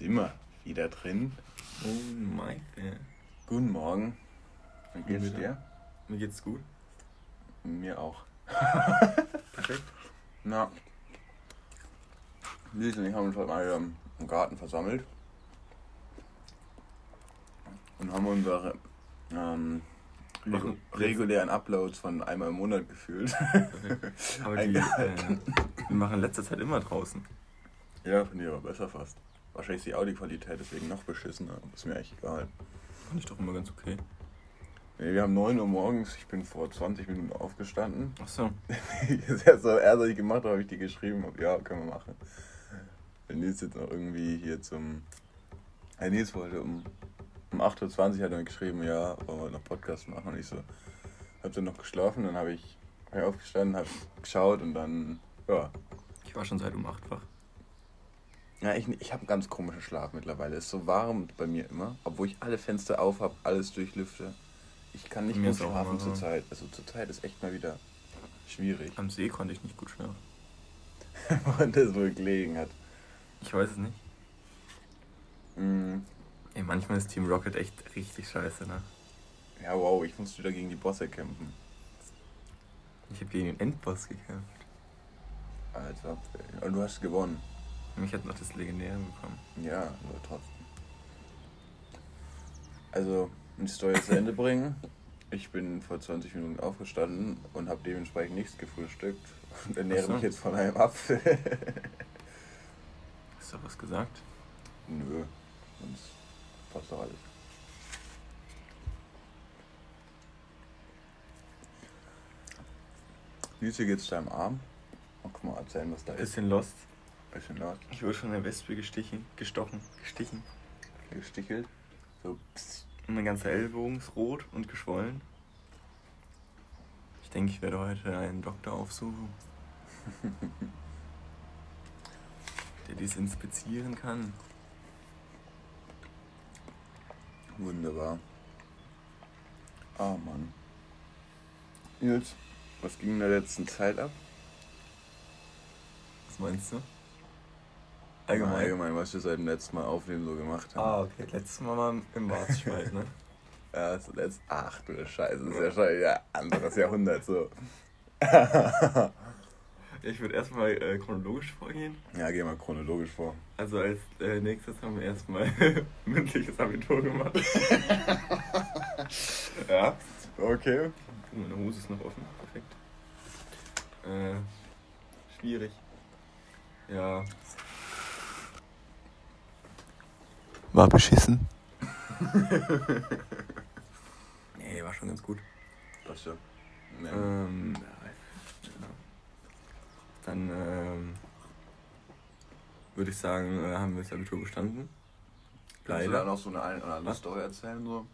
sind wir wieder drin. Oh, Michael. Guten Morgen. Wie geht's Guten dir? Mir geht's gut. Mir auch. Perfekt. Na. Lies und ich haben uns heute mal wieder im Garten versammelt. Und haben unsere ähm, Machen- regulären Uploads von einmal im Monat gefühlt. Aber die, äh, wir machen in letzter Zeit immer draußen. ja, finde ich aber besser fast. Wahrscheinlich ist die Audioqualität deswegen noch beschissener. aber Ist mir echt egal. Fand ich doch immer ganz okay. Nee, wir haben 9 Uhr morgens, ich bin vor 20 Minuten aufgestanden. Achso. Das erste, was erst, was ich gemacht habe, habe ich die geschrieben. Hab, ja, können wir machen. Wenn Nils jetzt noch irgendwie hier zum. Hey, Nils wollte um, um 8.20 Uhr hat er mir geschrieben, ja, wollen wir noch Podcast machen. Und ich so, hab dann noch geschlafen, dann habe ich, hab ich aufgestanden, hab geschaut und dann, ja. Ich war schon seit um 8 wach. Ja, ich, ich habe einen ganz komischen Schlaf mittlerweile. Es ist so warm bei mir immer, obwohl ich alle Fenster auf habe, alles durchlüfte. Ich kann nicht gut auch schlafen immer so. zurzeit. Also zurzeit ist echt mal wieder schwierig. Am See konnte ich nicht gut schlafen. Woran das wohl gelegen hat. Ich weiß es nicht. Mm, Ey, manchmal ist Team Rocket echt richtig scheiße, ne? Ja, wow, ich musste wieder gegen die Bosse kämpfen. Ich habe gegen den Endboss gekämpft. Alter, und du hast gewonnen. Mich hat noch das Legendäre bekommen. Ja, aber trotzdem. Also, die Story zu Ende bringen. Ich bin vor 20 Minuten aufgestanden und habe dementsprechend nichts gefrühstückt und ernähre so. mich jetzt von einem Apfel. Hast du was gesagt? Nö, sonst passt doch alles. Wie geht's deinem Arm? Oh, guck mal, erzählen, was da ist. Bisschen lost. Bisschen laut. Ich wurde von der Wespe gestichen, gestochen, gestichen. Gestichelt. So, psst. Und mein ganzer Ellbogen ist rot und geschwollen. Ich denke, ich werde heute einen Doktor aufsuchen, der dies inspizieren kann. Wunderbar. Ah, Mann. Nils, was ging in der letzten Zeit ab? Was meinst du? Allgemein, allgemein was wir seit dem letzten Mal aufnehmen so gemacht haben. Ah, okay. Letztes Mal mal im Wartespalt, ne? Ja, das letzt, ach du Scheiße, das ist ja schon ja, anderes Jahrhundert so. Ich würde erstmal äh, chronologisch vorgehen. Ja, geh mal chronologisch vor. Also als äh, nächstes haben wir erstmal mündliches Abitur gemacht. ja. Okay. Meine Hose ist noch offen. Perfekt. Äh, schwierig. Ja. War beschissen. Nee, war schon ganz gut. Was ja. Ja. Ähm, ja. Dann ähm, würde ich sagen, äh, haben wir das Abitur bestanden. Kannst du da Leider. noch so eine, ein oder andere Was? Story erzählen, so?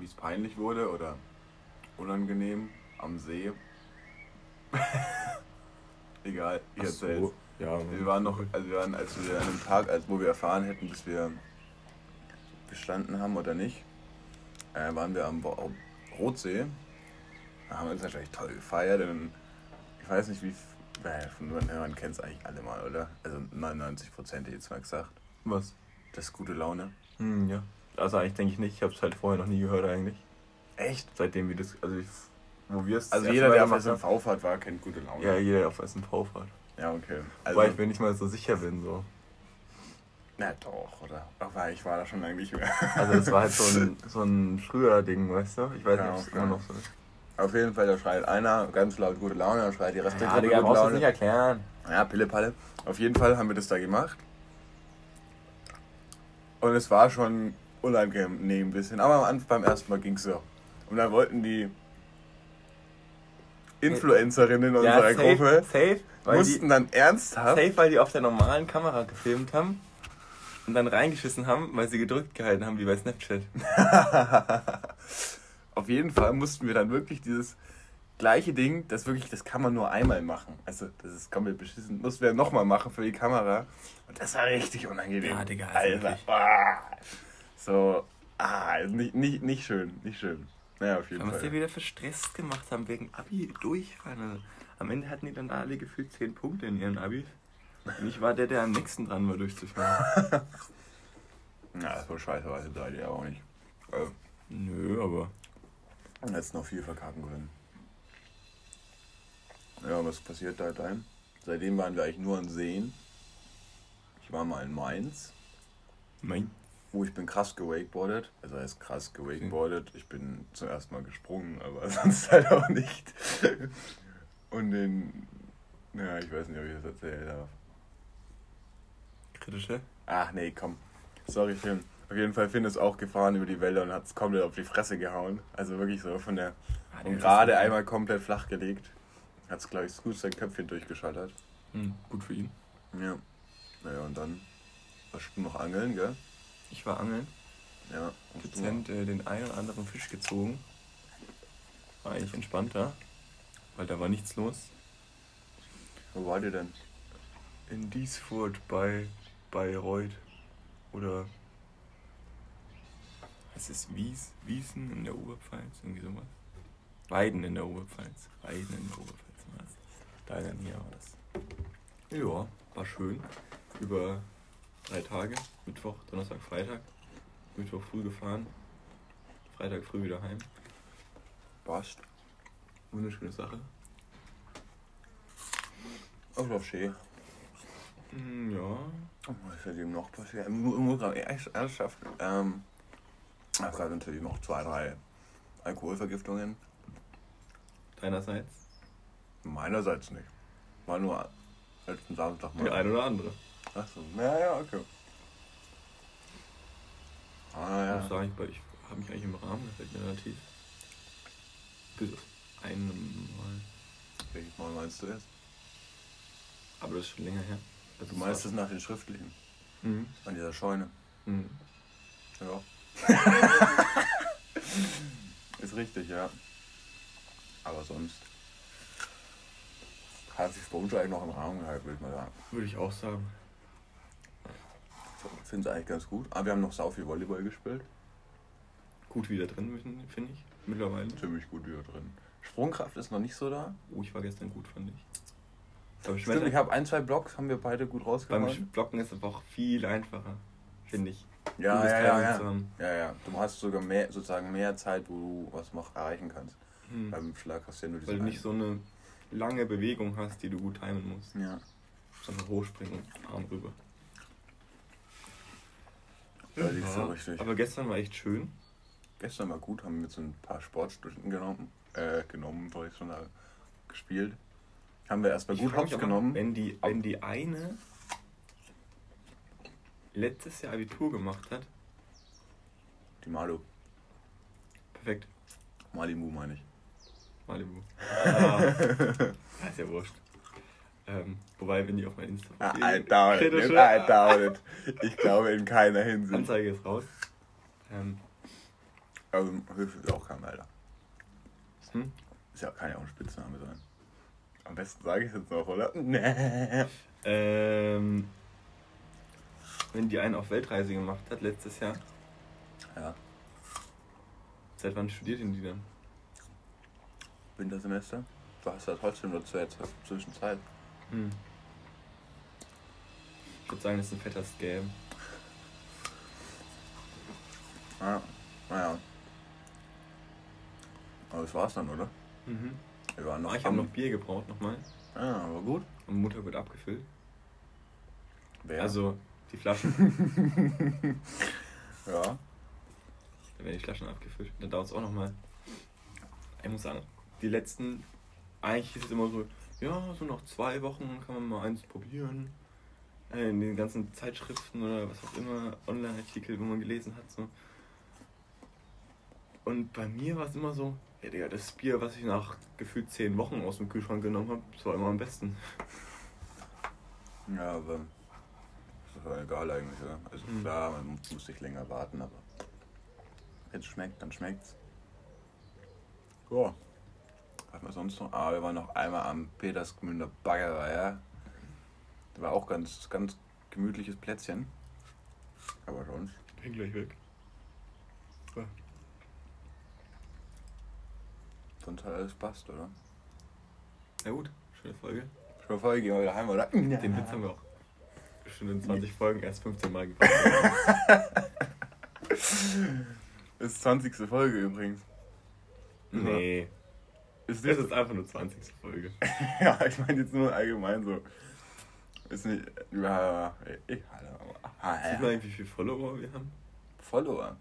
Wie es peinlich wurde oder unangenehm am See? Egal, ich Ach erzähl's. so, Ja, Wir waren noch, also wir waren, als wir an einem Tag, als wo wir erfahren hätten, dass wir bestanden haben oder nicht, äh, waren wir am Rotsee. Da haben wir uns natürlich toll gefeiert. Und ich weiß nicht, wie. Äh, von man, man kennt es eigentlich alle mal, oder? Also 99 Prozent jetzt mal gesagt. Was? Das ist gute Laune. Hm, ja. Also eigentlich denke ich nicht. Ich habe es halt vorher noch nie gehört eigentlich. Echt? Seitdem wir das, also ich, wo wir es. Also jeder, der auf gemacht haben- SMV fährt, war, kennt gute Laune. Ja, jeder der auf SMV fährt. Ja, okay. Also, Wobei ich mir nicht mal so sicher bin. so. Na doch, oder? Aber ich war da schon lange nicht mehr. Also das war halt so ein, so ein früher Ding, weißt du? Ich weiß Ja, nicht, ob es okay. immer noch so ist. Auf jeden Fall, da schreit einer ganz laut gute Laune, dann schreit die Rest der Ja, Gruppe Digga, gute Laune. nicht erklären. Ja, Pille-Palle. Auf jeden Fall haben wir das da gemacht. Und es war schon unangenehm ein bisschen. Aber am Anfang, beim ersten Mal ging es so. Und dann wollten die Influencerinnen unserer safe, Gruppe safe, mussten die, dann ernsthaft. safe, weil die auf der normalen Kamera gefilmt haben und dann reingeschissen haben, weil sie gedrückt gehalten haben, wie bei Snapchat. Auf jeden Fall mussten wir dann wirklich dieses gleiche Ding, das wirklich, das kann man nur einmal machen. Also, das ist komplett beschissen. Mussten wir nochmal machen für die Kamera. Und das war richtig unangenehm. Ja, Digga, also Alter. Ah, so, ah, nicht, nicht, nicht schön, nicht schön. Naja, auf jeden Aber was die Fall. wieder für Stress gemacht haben wegen Abi durchfallen. Also, am Ende hatten die dann alle gefühlt 10 Punkte in ihren Abis. Und ich war der, der am nächsten dran war, durchzufallen. Na, so scheiße war es seid ihr auch nicht. Äh, Nö, aber man hätte noch viel verkacken können. Ja, was passiert da dann? Seitdem waren wir eigentlich nur an Seen. Ich war mal in Mainz, mein. wo ich bin krass gewakeboardet. Also heißt krass gewakeboardet. Ich bin zum ersten Mal gesprungen, aber sonst halt auch nicht. Und den. Ja, ich weiß nicht, ob ich das erzählen darf. Kritische? Ach nee, komm. Sorry, Finn. Auf jeden Fall Finn ist auch gefahren über die Wälder und hat es komplett auf die Fresse gehauen. Also wirklich so von der. Ah, Und gerade einmal komplett flach gelegt. Hat es, glaube ich, gut sein Köpfchen durchgeschaltet. Hm, gut für ihn. Ja. Naja, und dann warst du noch angeln, gell? Ich war angeln, Ja. Dezent äh, den einen oder anderen Fisch gezogen. War eigentlich entspannter, weil da war nichts los. Wo war ihr denn? In Diesfurt bei Bayreuth oder es ist Wies, Wiesen in der Oberpfalz, irgendwie sowas. Weiden in der Oberpfalz. Weiden in der Oberpfalz war das. Da der Nähe war das. Ja, war schön. Über drei Tage. Mittwoch, Donnerstag, Freitag. Mittwoch früh gefahren. Freitag früh wieder heim. Passt. Wunderschöne Sache. Auch auf Schee. Hm, ja. Was ist seitdem noch passiert? Ich mu- muss ernsthaft. Ähm, ich habe gerade natürlich noch zwei, drei Alkoholvergiftungen. Deinerseits. Meinerseits nicht. War nur letzten Samstag mal. Der ein oder andere. Achso, ja, ja, okay. Ah, Ich muss ja. sagen, ich, ich habe mich eigentlich im Rahmen mir relativ. Bis auf einem Mal. Welches Mal meinst du jetzt? Aber das ist schon länger her. Du meinst es nach den schriftlichen? Mhm. An dieser Scheune? Mhm. Ja. Ist richtig, ja. Aber sonst hat sich uns eigentlich noch im Rahmen gehalten, würde ich mal sagen. Würde ich auch sagen. Ich finde es eigentlich ganz gut. Aber wir haben noch sau viel Volleyball gespielt. Gut wieder drin, finde ich. Mittlerweile. Ziemlich gut wieder drin. Sprungkraft ist noch nicht so da. Oh, ich war gestern gut, fand ich. Beim Stimmt, ich habe ein, zwei Blocks, haben wir beide gut beim rausgehauen. Blocken ist es auch viel einfacher, finde ich. Ja, ja, ja, ja. Ja, ja. Du hast sogar mehr, sozusagen mehr Zeit, wo du was noch erreichen kannst. Hm. Beim Schlag hast du ja nur Weil diesen du nicht so eine lange Bewegung hast, die du gut timen musst. Ja. Sondern hochspringen und Arm rüber. Da liegst du richtig. Aber gestern war echt schön. Gestern war gut, haben wir jetzt ein paar Sportstunden genommen. Äh, genommen, wollte ich schon sagen. Gespielt. Haben wir erstmal gut frag mich Hops aber, genommen. Wenn die, wenn die eine letztes Jahr Abitur gemacht hat, Die Malu. perfekt. Malibu meine ich. Malibu. Ah, ist ja wurscht. Ähm, wobei, wenn die auf mein Insta Ah, I doubt it. I doubt it. Ich glaube in keiner Hinsicht. Anzeige ist raus. Ähm, Also, Hilfe ist auch kein Alter. hm? Ist ja, kann ja auch ein Spitzname sein. Am besten sage ich es jetzt noch, oder? Nee. ähm, wenn die einen auf Weltreise gemacht hat letztes Jahr, Ja, seit wann studiert denn die dann? Wintersemester. Du hast ja trotzdem nur zur Zwischenzeit. Hm. Ich würde sagen, das ist ein fetter Scam. Ja, naja. Aber das war's dann, oder? Mhm. Wir waren noch. Ah, ich habe noch Bier gebraucht nochmal. Ah, aber gut. Und Mutter wird abgefüllt. Wer? Also die Flaschen. Ja. Dann werden die Flaschen abgefüllt. Dann dauert es auch nochmal. Ich muss sagen, die letzten, eigentlich ist es immer so, ja, so nach zwei Wochen kann man mal eins probieren. Äh, In den ganzen Zeitschriften oder was auch immer, Online-Artikel, wo man gelesen hat. So. Und bei mir war es immer so, ja, Digga, das Bier, was ich nach gefühlt zehn Wochen aus dem Kühlschrank genommen habe, das war immer am besten. Ja, aber. Das war egal eigentlich, oder? Also Mhm. klar, man muss sich länger warten, aber. Wenn es schmeckt, dann schmeckt's. Ja. Was wir sonst noch? Ah, wir waren noch einmal am Petersgmünder Baggerei. Ja. Das war auch ganz, ganz gemütliches Plätzchen. Aber sonst. Bin gleich weg. Sonst hat alles passt, oder? Ja gut, schöne Folge. Schon voll, gehen wir wieder heim, oder? Den Witz haben wir auch bestimmt in 20 Folgen erst 15 Mal gebracht. ist 20. Folge übrigens. Nee. Ist Das ist einfach nur 20. Folge. ja, ich meine jetzt nur allgemein so. Ist nicht. Ja, ich, Sieht man eigentlich, wie viele Follower wir haben? Follower.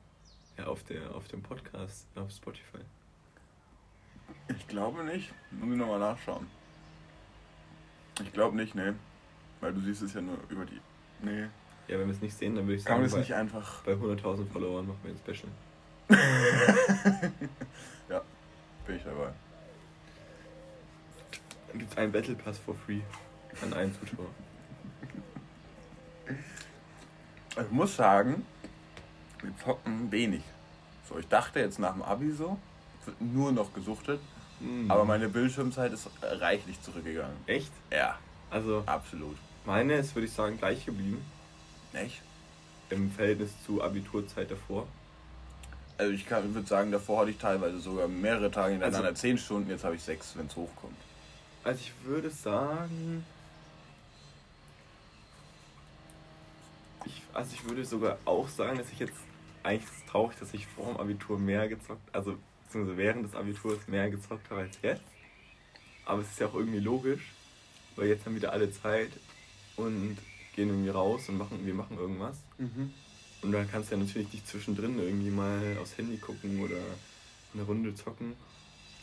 Ja, auf, der, auf dem Podcast, auf Spotify. Ich glaube nicht. Muss ich nochmal nachschauen. Ich glaube nicht, nee. Weil du siehst es ja nur über die. Nee. Ja, wenn wir es nicht sehen, dann würde ich Kann sagen, man das bei, nicht einfach. bei 100.000 Followern machen wir ein Special. ja, bin ich dabei. Dann gibt es einen Battle Pass for free an einen Zuschauer. Ich muss sagen, wir zocken wenig. So, ich dachte jetzt nach dem Abi so, nur noch gesuchtet, Mhm. aber meine Bildschirmzeit ist reichlich zurückgegangen. Echt? Ja, Also, absolut. meine ist, würde ich sagen, gleich geblieben Echt? im Verhältnis zu Abiturzeit davor. Also ich, kann- ich würde sagen, davor hatte ich teilweise sogar mehrere Tage hintereinander Also- zehn Stunden, jetzt habe ich sechs, wenn es hochkommt. Also, ich würde sagen. Ich, also, ich würde sogar auch sagen, dass ich jetzt. Eigentlich ist es traurig, dass ich vor dem Abitur mehr gezockt, also beziehungsweise während des Abiturs mehr gezockt habe als jetzt. Aber es ist ja auch irgendwie logisch, weil jetzt haben wieder alle Zeit und gehen irgendwie raus und machen, wir machen irgendwas. Und dann kannst du ja natürlich nicht zwischendrin irgendwie mal aufs Handy gucken oder eine Runde zocken.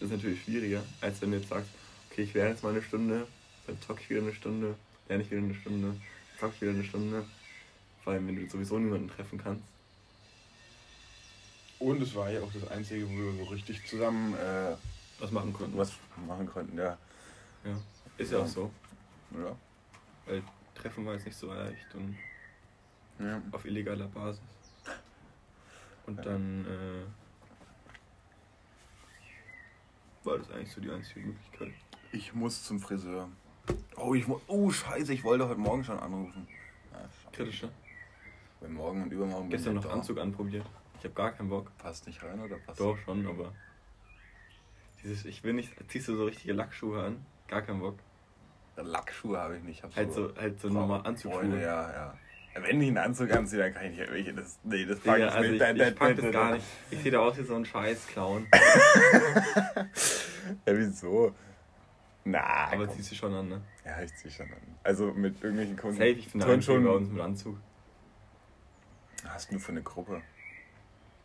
Das ist natürlich schwieriger, als wenn du jetzt sagst, okay, ich lerne jetzt mal eine Stunde, dann zocke ich wieder eine Stunde, lerne ich wieder eine Stunde, zocke ich wieder eine Stunde. Vor allem, wenn du sowieso niemanden treffen kannst. Und es war ja auch das Einzige, wo wir so richtig zusammen äh, Was machen konnten. was machen konnten, ja. Ja. Ist ja auch so, ja. weil Treffen war jetzt nicht so leicht und ja. auf illegaler Basis. Und dann äh, war das eigentlich so die einzige Möglichkeit. Ich muss zum Friseur. Oh, ich oh scheiße, ich wollte heute Morgen schon anrufen. Ja, schade. Kritischer. Weil morgen und übermorgen Gestern noch da. Anzug anprobiert. Ich habe gar keinen Bock. Passt nicht rein oder passt? Doch, schon, aber. Dieses, ich will nicht. Ziehst du so richtige Lackschuhe an? Gar keinen Bock. Lackschuhe habe ich nicht. Ich hab Halt so, halt so normal Freunde, Anzugsschuhe. ja, ja. Wenn ich einen Anzug anziehe, dann kann ich nicht welche. Das, nee, das pack ich also nicht. ich, ich pack da- das da- gar nicht. Ich sehe da aus wie so ein scheiß Clown. Ja, wieso? Na, Aber komm. ziehst du schon an, ne? Ja, ich zieh schon an. Also mit irgendwelchen Kunden. Safe, ich Einzige bei uns mit Anzug. Hast du für eine Gruppe?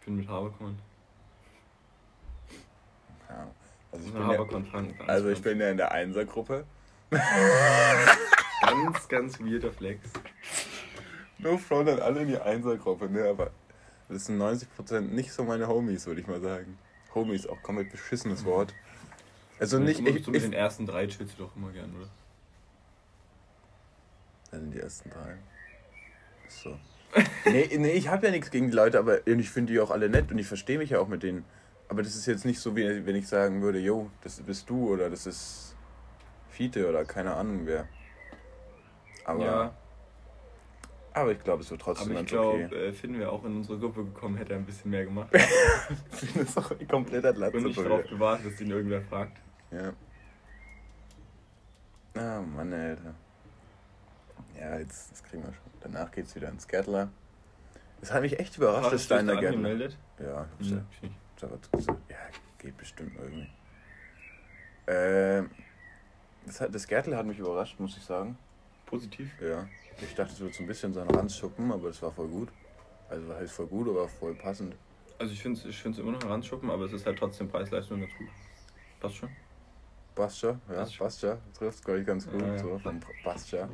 Ich bin mit Haberkorn. Ja. Also ich bin ja, also ich bin ja in der Einsergruppe. Ganz, ganz weirder Flex. No front an alle in die Einsergruppe, ne? Aber das sind 90% nicht so meine Homies, würde ich mal sagen. Homies, auch komplett beschissenes Wort. Also nicht. Immer Ich, so mit ich, den ersten drei chillst du doch immer gern, oder? Das sind die ersten drei. So. Nee, nee, ich habe ja nichts gegen die Leute, aber ich finde die auch alle nett und ich verstehe mich ja auch mit denen. Aber das ist jetzt nicht so, wie wenn ich sagen würde, yo, das bist du oder das ist Fiete oder keine Ahnung wer. Aber, ja, aber ich glaube, es wird trotzdem aber ich ganz glaube, okay. äh, Finn wäre auch in unsere Gruppe gekommen, hätte er ein bisschen mehr gemacht. das ist auch ein kompletter Latze. Und nicht darauf gewartet, dass ihn irgendwer fragt. Ja. Ah, Mann, Alter. Ja, jetzt, das kriegen wir schon. Danach geht's wieder ins Gärtler. Das hat mich echt überrascht, das Hast du dich Steiner da Gärtler. angemeldet? Ja, ich hab's nicht. ja, gesagt. ja, geht bestimmt irgendwie. Ähm, das, hat, das Gärtler hat mich überrascht, muss ich sagen. Positiv. Ja. Ich dachte, es wird so ein bisschen seinen Ranz schuppen, aber das war voll gut. Also, was heißt voll gut, aber voll passend. Also ich finde es ich find's immer noch ein Randschuppen, aber es ist halt trotzdem Preis-Leistung ganz gut. Passt schon. Passt ja, passt ja. Trifft, glaube ich, ganz gut. Ja, ja. So, passt ja.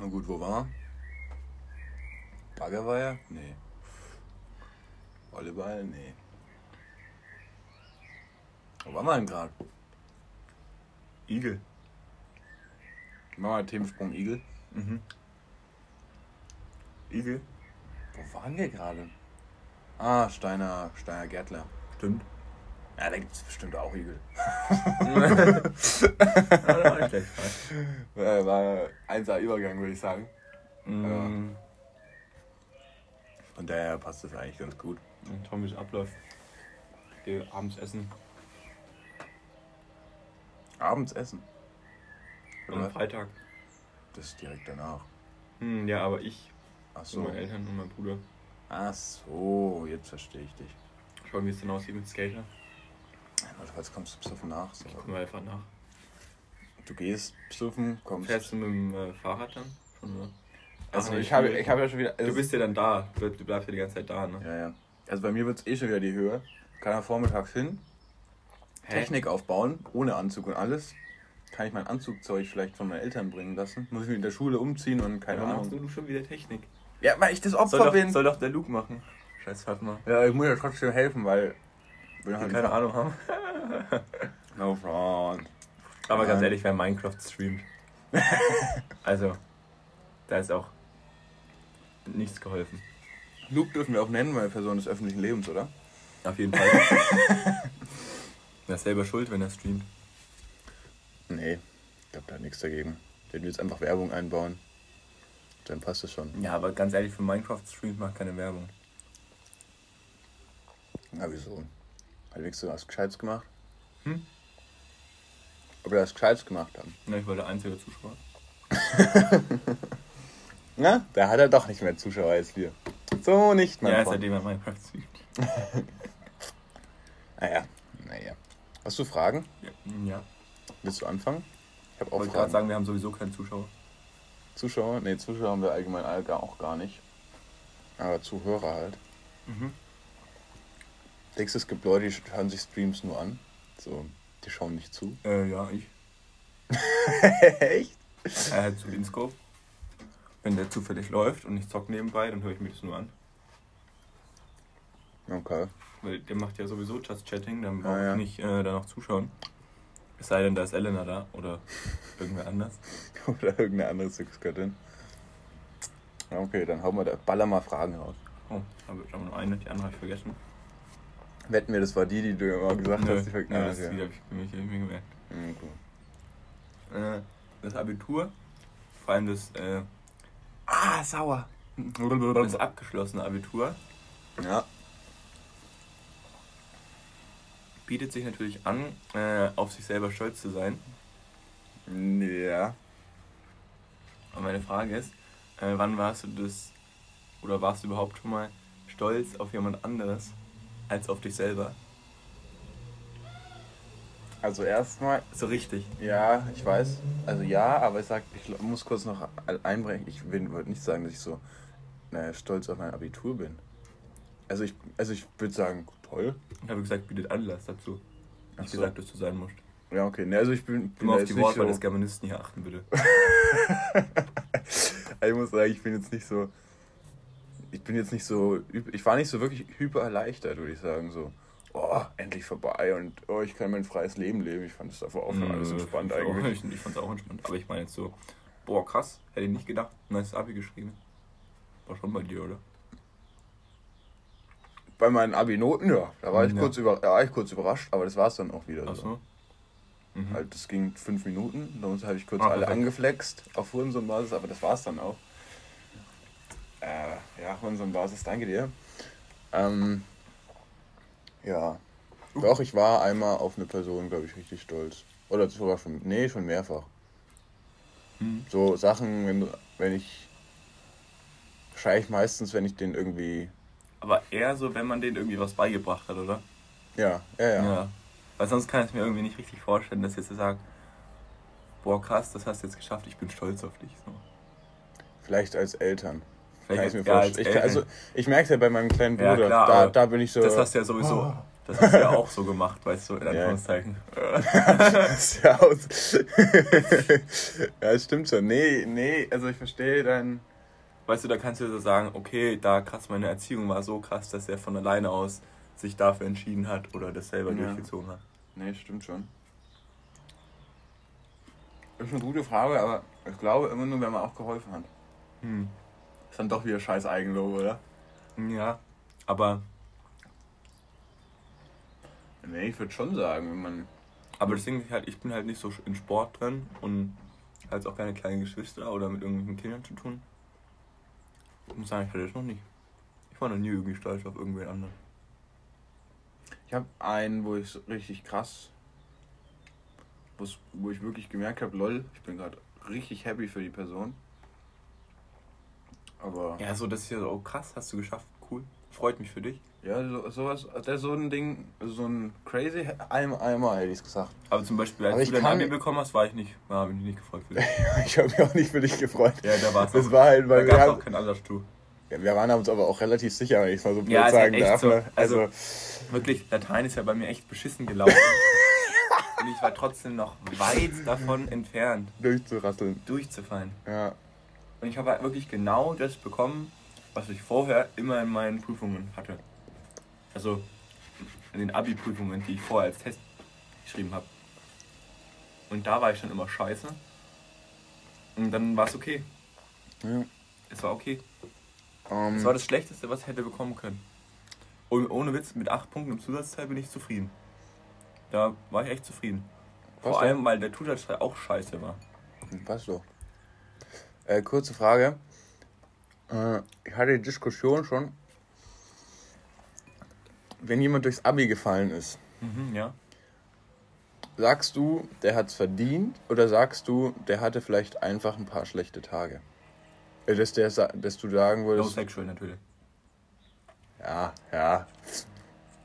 Na gut, wo war er? Baggerweiher? Nee. Volleyball? Nee. Wo waren wir denn gerade? Igel. Machen wir Themensprung Igel. Mhm. Igel? Wo waren wir gerade? Ah, Steiner, Steiner Gärtler. Stimmt. Ja, da gibt es bestimmt auch Igel. ja, war ein Übergang, würde ich sagen. Mhm. Von daher passt das eigentlich ganz gut. Und Tommys Ablauf. Wir abends essen. Abends essen. Am? Freitag. Das ist direkt danach. Hm, ja, aber ich Ach So. so. Meine Eltern und mein Bruder. Ach so, jetzt verstehe ich dich. Schauen, wie es denn aussieht mit Skater. Notfalls kommst du besoffen nach. So. Gucken wir einfach nach. Du gehst besoffen, kommst. Fährst du mit dem äh, Fahrrad dann? Oder? Also nee, ich habe ich habe ja schon wieder. Du bist ja dann da. Du du bleibst ja die ganze Zeit da, ne? Ja, ja. Also bei mir wird es eh schon wieder die Höhe. Kann er vormittags hin, Technik aufbauen, ohne Anzug und alles. Kann ich mein Anzugzeug vielleicht von meinen Eltern bringen lassen? Muss ich mich in der Schule umziehen und keine Warum machst Ahnung. du schon wieder Technik? Ja, weil ich das Opfer Soll doch, bin. soll doch der Luke machen. Scheiß Fatma. Ja, ich muss ja trotzdem helfen, weil. Bin Die halt keine Ahnung haben. No front. Aber ganz ehrlich, wer Minecraft streamt. also, da ist auch nichts geholfen. Luke dürfen wir auch nennen, weil Person des öffentlichen Lebens, oder? Auf jeden Fall. er ist selber schuld, wenn er streamt. Nee, ich glaube da nichts dagegen. Den will jetzt einfach Werbung einbauen. Dann passt es schon. Ja, aber ganz ehrlich, für Minecraft streamt macht keine Werbung. Na, wieso? Halbwegs du was Gescheites gemacht? Hm? Ob wir das Gescheites gemacht haben? Ja, ich war der einzige Zuschauer. Na, da hat er doch nicht mehr Zuschauer als wir. So nicht, mein Ja, Freund. seitdem er Minecraft streamt. Naja, naja. Hast du Fragen? Ja. ja. Willst du anfangen? Ich habe auch wollte gerade sagen, wir haben sowieso keinen Zuschauer. Zuschauer? Nee, Zuschauer haben wir allgemein auch gar nicht. Aber Zuhörer halt. Mhm. Denkst du, es gibt Leute, die hören sich Streams nur an? So, die schauen nicht zu. Äh, ja, ich. Echt? Er hat zu Inscope. Wenn der zufällig läuft und ich zock nebenbei, dann höre ich mir das nur an. Okay. Weil der macht ja sowieso Just Chatting, dann Ah, brauche ich ja. nicht äh, da noch zuschauen. Es sei denn, da ist Elena da oder irgendwer anders. Oder irgendeine andere Sexgöttin. Okay, dann hauen wir da, baller mal Fragen raus. Oh, habe ich aber nur eine, die andere habe ich vergessen. Wetten wir, das war die, die du immer gesagt Nö, hast. Die Ah, das okay. die habe ich, hab ich mir gemerkt. Mhm, cool. Äh, das Abitur, vor allem das, äh, ah, sauer. Das abgeschlossene Abitur Ja, bietet sich natürlich an, äh, auf sich selber stolz zu sein. ja. Und meine Frage ist, äh, wann warst du das, oder warst du überhaupt schon mal stolz auf jemand anderes als auf dich selber? Also erstmal, So richtig. ja, ich weiß. Also ja, aber ich sag, ich muss kurz noch einbrechen. Ich wollte nicht sagen, dass ich so naja, stolz auf mein Abitur bin. Also ich, also ich würde sagen, toll. Ich habe gesagt, bietet Anlass dazu. Ach Nicht so. gesagt, dass du sein musst. Ja, okay. Ne, also ich bin, bin Immer auf die Wortwahl so, des Germanisten hier achten, bitte. Ich muss sagen, ich bin jetzt nicht so. Ich bin jetzt nicht so. Ich war nicht so wirklich hyper erleichtert, würde ich sagen. So, oh, endlich vorbei und oh, ich kann mein freies Leben leben. Ich fand es davor auch schon alles Nö, entspannt ich auch eigentlich. nicht. Ich fand's auch entspannt. Aber ich meine jetzt so, boah, krass, hätte ich nicht gedacht. Nice Abi geschrieben. War schon bei dir, oder? Bei meinen Abi-Noten, ja, da war ich, Ja. kurz über, war ich kurz überrascht, aber das war es dann auch wieder. Ach So. so. Mhm. Halt, das ging fünf Minuten, dann habe ich kurz Ah, alle perfekt. angeflext auf Hurensohn-Basis, aber das war es dann auch. Äh, ja, Hurensohn-Basis, danke dir. Ähm, ja, Uh. doch, ich war einmal auf eine Person, glaube ich, richtig stolz. Oder sogar schon, nee, schon mehrfach. Mhm. So Sachen, wenn, wenn ich, wahrscheinlich meistens, wenn ich den irgendwie, Aber eher so, wenn man denen irgendwie was beigebracht hat, oder? ja, ja, ja. Weil sonst kann ich es mir irgendwie nicht richtig vorstellen, dass jetzt zu sagen, boah, krass, das hast du jetzt geschafft, ich bin stolz auf dich. So. vielleicht als Eltern. Kann ich mir ja, vorstellen. Ich, also, ich merke es ja bei meinem kleinen Ja, Bruder, klar, da, da bin ich so. das hast du ja sowieso, das hast du ja auch so gemacht, weißt du, in Ja. Anführungszeichen. Ja ja, das stimmt schon. Nee, nee, also ich verstehe dann. Weißt du, da kannst du so sagen, okay, da krass, meine Erziehung war so krass, dass er von alleine aus sich dafür entschieden hat oder das selber Ja. durchgezogen hat. Nee, stimmt schon. Das ist eine gute Frage, aber ich glaube immer nur, wenn man auch geholfen hat. Hm. Ist dann doch wieder scheiß Eigenlob, oder? Ja, aber, Nee, ich würde schon sagen, wenn man. aber das Ding ist halt, ich bin halt nicht so in Sport drin und halt auch keine kleinen Geschwister oder mit irgendwelchen Kindern zu tun. Ich muss sagen, ich hatte das noch nicht. Ich war noch nie irgendwie stolz auf irgendwen anderen. Ich habe einen, wo ich richtig krass. Wo ich wirklich gemerkt habe, lol, ich bin gerade richtig happy für die Person. Aber. Ja, so, das so, oh, krass, hast du geschafft, cool. Freut mich für dich. Ja, so, sowas, der so ein Ding, so ein crazy, einmal, einmal hätte ich es gesagt. Aber zum Beispiel, als Aber du dein Abi bekommen hast, war ich nicht, war, hab ich mich nicht gefreut für dich. ich habe mich auch nicht für dich gefreut. Ja, da war es Das war halt, weil da wir, haben, auch kein Anlassstuhl. ja, wir waren uns aber auch relativ sicher, wenn ich es mal so blöd Ja, halt sagen echt darf. so. Ne? Also, Also- Wirklich, Latein ist ja bei mir echt beschissen gelaufen. Und ich war trotzdem noch weit davon entfernt, durchzurasseln. durchzufallen. Ja. Und ich habe halt wirklich genau das bekommen, was ich vorher immer in meinen Prüfungen hatte. Also in den Abi-Prüfungen, die ich vorher als Test geschrieben habe. Und da war ich schon immer scheiße. Und dann war es okay. ja. Es war okay. Ähm, Es war das Schlechteste, was ich hätte bekommen können. Und ohne Witz, mit 8 Punkten im Zusatzteil bin ich zufrieden. Da war ich echt zufrieden. Vor allem, weil der Zusatzteil auch scheiße war. Passt doch. Äh, kurze Frage. Äh, ich hatte die Diskussion schon. Wenn jemand durchs Abi gefallen ist, Mhm, ja. sagst du, der hat's verdient oder sagst du, der hatte vielleicht einfach ein paar schlechte Tage? Äh, Dass, der, dass du sagen No würdest, sexual natürlich. ja, ja.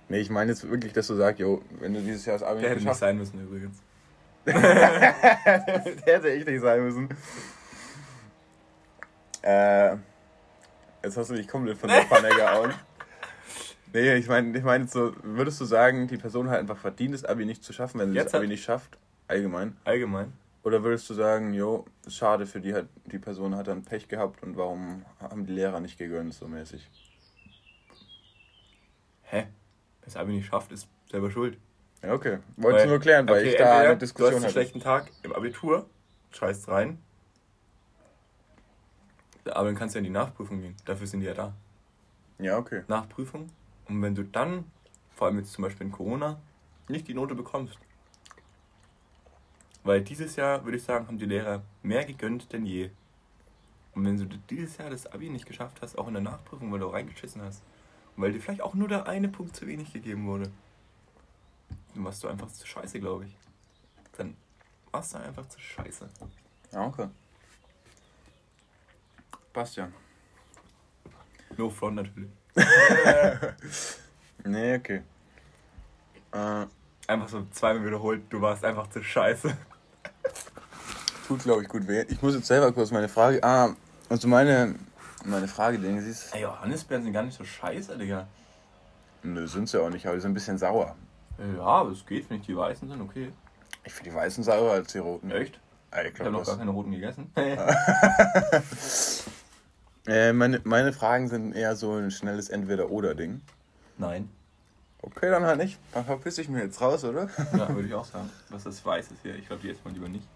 Nee, ich meine jetzt wirklich, dass du sagst, jo, wenn du dieses Jahr das Abi Der nicht hätte nicht geschafft sein müssen übrigens. Der hätte echt nicht sein müssen. Äh, jetzt hast du dich komplett von der Pfanne gehauen. Nee, ich meine, ich meine so, würdest du sagen, die Person hat einfach verdient, das Abi nicht zu schaffen, wenn sie Jetzt das Abi hat- nicht schafft? Allgemein. Allgemein. Oder würdest du sagen, jo, schade für die, hat, die Person hat dann Pech gehabt und warum haben die Lehrer nicht gegönnt, so mäßig? Hä? Wer das Abi nicht schafft, ist selber schuld. Ja, okay. Wolltest du nur klären, weil ich da entweder eine Diskussion Du hast einen hatte. schlechten Tag im Abitur, scheißt rein. Aber dann kannst du ja in die Nachprüfung gehen. Dafür sind die ja da. Ja, okay. Nachprüfung. Und wenn du dann, vor allem jetzt zum Beispiel in Corona, nicht die Note bekommst. Weil dieses Jahr, würde ich sagen, haben die Lehrer mehr gegönnt denn je. Und wenn du dieses Jahr das Abi nicht geschafft hast, auch in der Nachprüfung, weil du reingeschissen hast, und weil dir vielleicht auch nur der eine Punkt zu wenig gegeben wurde, dann warst du einfach zu scheiße, glaube ich. Dann warst du einfach zu scheiße. Ja, okay. Passt ja. No front natürlich. Nee, okay. Äh, Einfach so zweimal wiederholt, du warst einfach zu scheiße. tut, glaube ich, gut weh. Ich muss jetzt selber kurz meine Frage. Ah, also meine, meine Frage, Ding, sie ist. Ey, Johannisbeeren sind gar nicht so scheiße, Digga. Nö, sind sie auch nicht, aber die sind ein bisschen sauer. Ja, aber es geht, wenn ich die weißen sind, okay. Ich finde die weißen sauer als die roten. Echt? Ah, ich Ich habe noch gar keine roten gegessen. Äh, meine, meine Fragen sind eher so ein schnelles Entweder-Oder-Ding. Nein. Okay, dann halt nicht. Dann verpiss ich mich jetzt raus, oder? Ja, würde ich auch sagen. Was das weiß ist hier. Ich glaube, jetzt mal lieber nicht.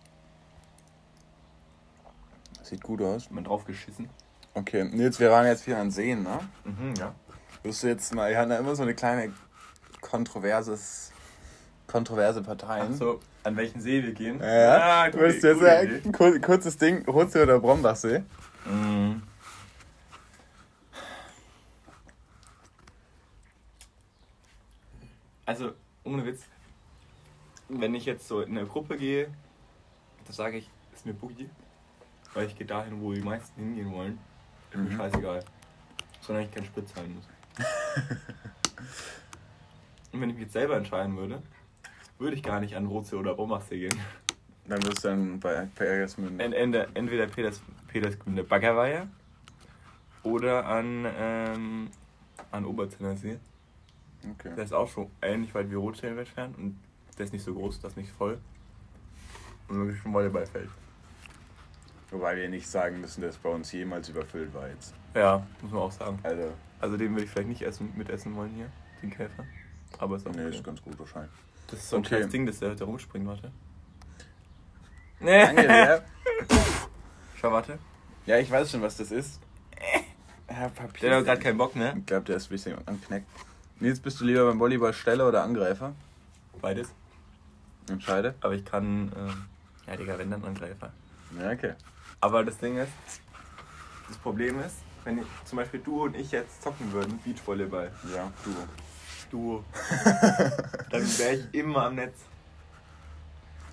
Sieht gut aus. Mal drauf geschissen. Okay, Nils, wir waren jetzt wieder an Seen, ne? Mhm, ja. Wirst du jetzt mal, wir haben da immer so eine kleine kontroverses, kontroverse Parteien. So, an welchen See wir gehen? Ja, ja. Ah, du wirst jetzt kur kurzes Ding, Rotsee oder Brombachsee? Mhm. Also, ohne Witz, wenn ich jetzt so in eine Gruppe gehe, da sage ich, ist mir Boogie, weil ich gehe dahin, wo die meisten hingehen wollen. Ist mir Mhm. scheißegal. Sondern ich keinen Sprit zahlen muss. Und wenn ich mich jetzt selber entscheiden würde, würde ich gar nicht an Rotsee oder Brombachsee gehen. Dann wirst du dann bei Peeresmünde. En- ende- entweder Peters, Petersgründe Baggerweiher oder an, ähm, an Oberzinner See. Okay. Der ist auch schon ähnlich weit wie Rotsee entfernt und der ist nicht so groß, das ist nicht voll. Und wirklich schon Volleyballfeld. Wobei wir nicht sagen müssen, dass bei uns jemals überfüllt war jetzt. Ja, muss man auch sagen. Also, Also den würde ich vielleicht nicht essen, mitessen wollen hier, den Käfer. Aber ist auch nee, okay. ist ganz gut wahrscheinlich. Das ist so ein Okay. kleines Ding, das da, da rumspringt, warte. Nee. Danke. Schau, warte. Ja, ich weiß schon, was das ist. Herr Papier. Der hat gerade keinen Bock, ne? Ich glaube, der ist ein bisschen ankneckt. Nils, bist du lieber beim Volleyball Steller oder Angreifer? Beides. Entscheide. Aber ich kann, ähm, ja, Digga, wenn dann Angreifer. Ja, okay. Aber das Ding ist, das Problem ist, wenn ich, zum Beispiel du und ich jetzt zocken würden, Beachvolleyball, Ja, du. du, dann wäre ich immer am Netz,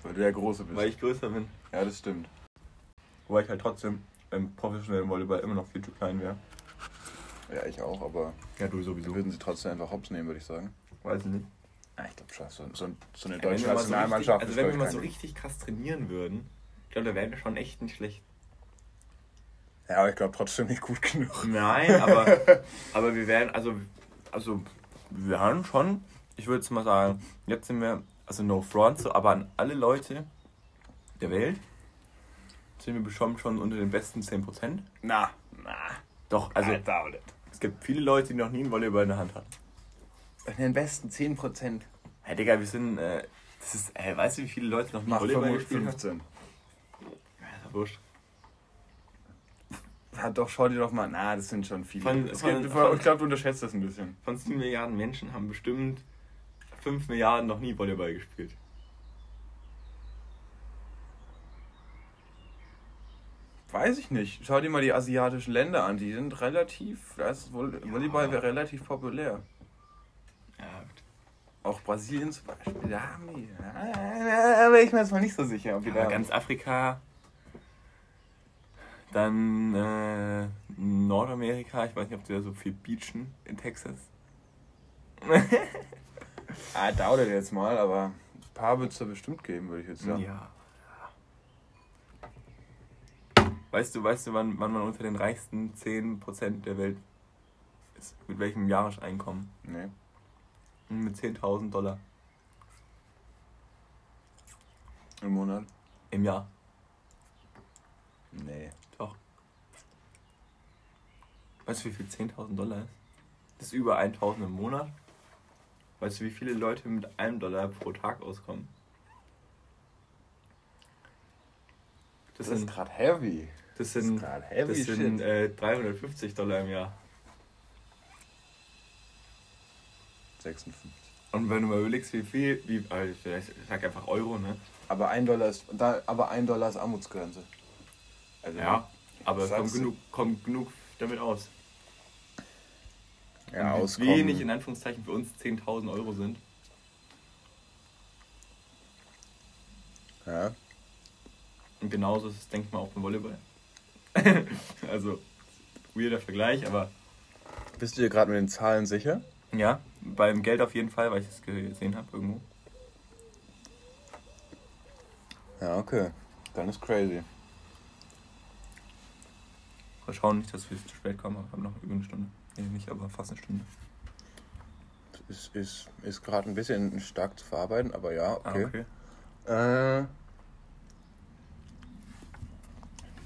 Weil du der Große bist. weil ich größer bin. ja, das stimmt. Wobei ich halt trotzdem beim professionellen Volleyball immer noch viel zu klein wäre. Ja, ich auch, aber. Ja, du sowieso. Würden sie trotzdem einfach hops nehmen, würde ich sagen. Weiß ich nicht. Ja, ich glaube schon. So, so, so eine deutsche Nationalmannschaft also wenn wir mal so keine- richtig krass trainieren würden, ich glaube, da wären wir schon echt nicht schlecht. Ja, aber ich glaube trotzdem nicht gut genug. Nein, aber, aber wir wären, also, also wir wären schon, ich würde jetzt mal sagen, jetzt sind wir, also no front, so, aber an alle Leute der Welt sind wir bestimmt schon unter den besten 10%. Na, na. Doch, also Alter. Es gibt viele Leute, die noch nie einen Volleyball in der Hand hatten. In den besten 10%. Hey Digga, wir sind, äh, das ist, äh, weißt du, wie viele Leute noch nie Mach Volleyball gespielt haben? 15. Ja, ist ja wurscht. Hat doch, schau dir doch mal. Na, das sind schon viele. Von- Es von- gibt- von- ich glaube, du unterschätzt das ein bisschen. Von 7 Milliarden Menschen haben bestimmt 5 Milliarden noch nie Volleyball gespielt. Weiß ich nicht. Schau dir mal die asiatischen Länder an. Die sind relativ. Da ist Volleyball wäre relativ populär. Ja, Auch Brasilien zum Beispiel. Da haben die. Da wäre ich mir jetzt mal nicht so sicher, ob die da. ganz Afrika, dann äh, Nordamerika, ich weiß nicht, ob die da so viel beachen in Texas. Ah, dauert jetzt mal, aber ein paar wird es da bestimmt geben, würde ich jetzt sagen. Ja. Weißt du, weißt du, wann, wann man unter den reichsten 10% der Welt ist? Mit welchem Jahreseinkommen? Nee. Mit 10.000 Dollar Im Monat? im Jahr. Nee. Doch. Weißt du, wie viel 10.000 Dollar ist? Das ist über 1.000 im Monat. Weißt du, wie viele Leute mit einem Dollar pro Tag auskommen? Das Das ist gerade heavy. Das Das sind, heavy das sind äh, 350 Dollar im Jahr. 56. Und wenn du mal überlegst, wie viel, wie, also ich sag einfach Euro, ne? Aber ein Dollar ist, da, aber ein Dollar ist Armutsgrenze. Also, Ja, aber kommt genug, kommt genug damit aus. ja Und auskommen. wenig in Anführungszeichen für uns 10.000 Euro sind. Ja. Und genauso ist es, denke ich mal, auch beim Volleyball. also, weirder Vergleich, aber Bist du dir gerade mit den Zahlen sicher? ja, beim Geld auf jeden Fall, weil ich es gesehen habe irgendwo. Ja, okay. Dann ist crazy. Mal schauen nicht, dass wir zu spät kommen, aber wir haben noch über eine Stunde. Nee, nicht, aber fast eine Stunde. Ist, ist, ist gerade ein bisschen stark zu verarbeiten, aber ja, okay. Ah, Äh,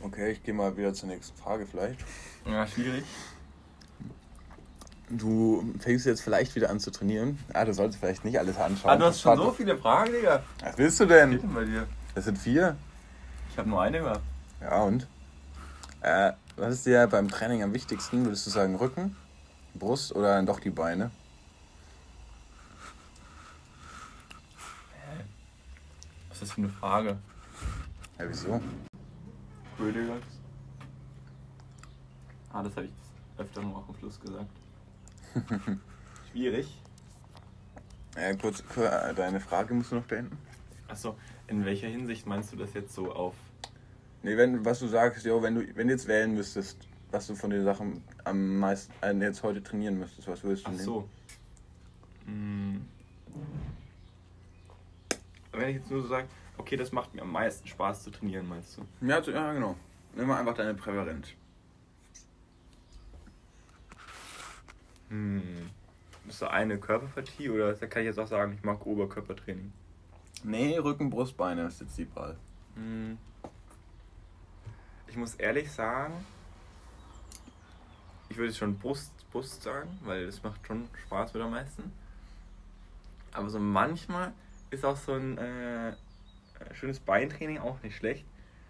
okay, ich gehe mal wieder zur nächsten Frage vielleicht. Ja, schwierig. Du fängst jetzt vielleicht wieder an zu trainieren. Ah, du solltest vielleicht nicht alles anschauen. Ah, du hast schon so viele Fragen, Digga. Was willst du Was geht denn? denn bei dir? Das sind vier. Ich habe nur eine gehabt. Ja, und? Äh, was ist dir beim Training am wichtigsten? Würdest du sagen Rücken, Brust oder dann doch die Beine? Was ist das für eine Frage? Ja, wieso? Rödegers. Ah, das habe ich öfter noch am Schluss gesagt. Schwierig. Äh, kurz, kur- deine Frage musst du noch beenden. Achso, in welcher Hinsicht meinst du das jetzt so auf. Nee, wenn, was du sagst, jo, wenn du, wenn du jetzt wählen müsstest, was du von den Sachen am meisten äh, jetzt heute trainieren müsstest, was würdest du Ach nehmen? so. Hm. Wenn ich jetzt nur so sage, okay, das macht mir am meisten Spaß zu trainieren, meinst du? Ja, ja, genau. Nimm mal einfach deine Präferenz. Hm. Ist da eine Körperpartie oder da kann ich jetzt auch sagen, ich mag Oberkörpertraining? Nee, Rücken, Brust, Beine ist jetzt die Wahl. Hm. Ich muss ehrlich sagen, ich würde schon Brust, Brust sagen, weil das macht schon Spaß mit am meisten. Aber so manchmal ist auch so ein äh, schönes Beintraining auch nicht schlecht.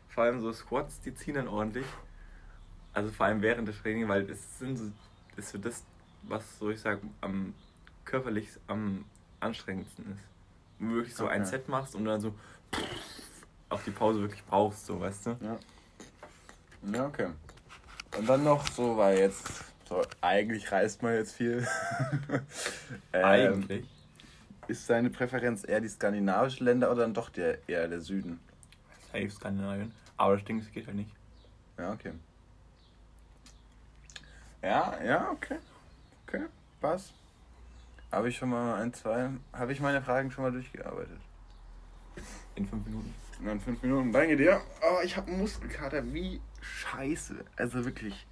Vor allem so Squats, die ziehen dann ordentlich. Also vor allem während des Trainings, weil es sind so, das ist so das, was so ich sag, am körperlich am anstrengendsten ist. Wenn du wirklich so ein Okay. Set machst und dann so auf die Pause wirklich brauchst, so weißt du? Ja. Ja, okay. Und dann noch so, weil jetzt, so, eigentlich reist man jetzt viel. ähm, Eigentlich. Ist deine Präferenz eher die skandinavischen Länder oder dann doch der, eher der Süden? Safe Skandinavien. Aber das Ding, das geht halt nicht. Ja, okay. Ja, ja, okay. Okay, passt. Habe ich schon mal ein, zwei. Habe ich meine Fragen schon mal durchgearbeitet? In fünf Minuten. In fünf Minuten. Danke dir. Oh, ich habe einen Muskelkater. Wie scheiße. Also wirklich.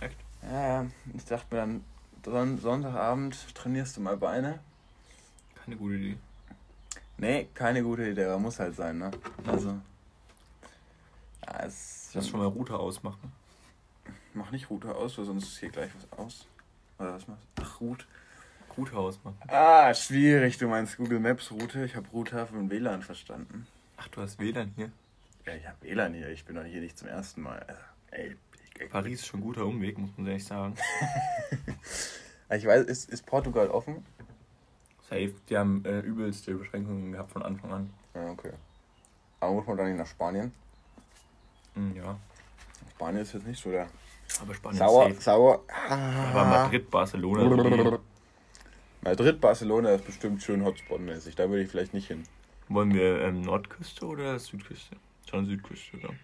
Echt? Ja, ich dachte mir dann, Son Sonntagabend trainierst du mal Beine. Keine gute Idee. Nee, keine gute Idee, aber muss halt sein, ne? Also. Ja, es Lass schon mal Router ausmachen. Mach nicht Router aus, weil sonst ist hier gleich was aus. Oder was machst du? Ach, Route. Router ausmachen. Ah, schwierig. Du meinst Google Maps Route. Ich habe Router von WLAN verstanden. Ach, du hast WLAN hier. Ja, ich habe WLAN hier. Ich bin doch hier nicht zum ersten Mal. Also, ey, ich, Paris ist schon ein guter Umweg, muss man ehrlich sagen. ich weiß, ist, ist Portugal offen? Safe. Die haben äh, übelste Beschränkungen gehabt von Anfang an. Ja, okay. Aber muss man dann nicht nach Spanien? Hm, ja. Spanien ist jetzt nicht so der. Aber Spanien Sauer, ist safe. sauer. Aber Madrid, Barcelona. Madrid, Barcelona ist bestimmt schön Hotspot-mäßig. Da würde ich vielleicht nicht hin. Wollen wir ähm, Nordküste oder Südküste? Schon Südküste, oder?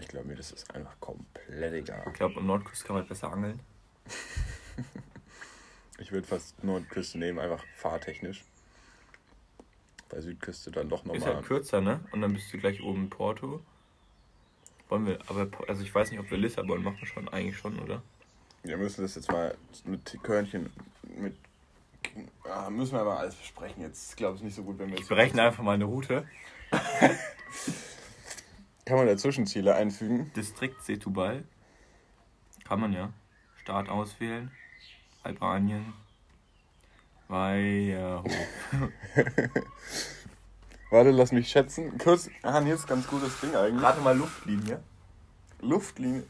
Ich glaube mir, das ist einfach komplett egal. Ich glaube, am Nordküste kann man besser angeln. Ich würde fast Nordküste nehmen, einfach fahrtechnisch. Bei Südküste dann doch Ist nochmal. halt kürzer, ne? Und dann bist du gleich oben in Porto. Wollen wir, aber, also ich weiß nicht, ob wir Lissabon machen schon, eigentlich schon, oder? Wir müssen das jetzt mal mit Körnchen, mit. Ah, müssen wir aber alles besprechen. Jetzt glaube ich nicht so gut, wenn wir Ich jetzt. berechne einfach mal eine Route. Kann man da Zwischenziele einfügen? Distrikt Setúbal. Kann man ja. Staat auswählen. Albanien. Weiherhof. Warte, lass mich schätzen. Kurz. Ah, ist ganz gutes Ding eigentlich. Rate mal Luftlinie. Luftlinie.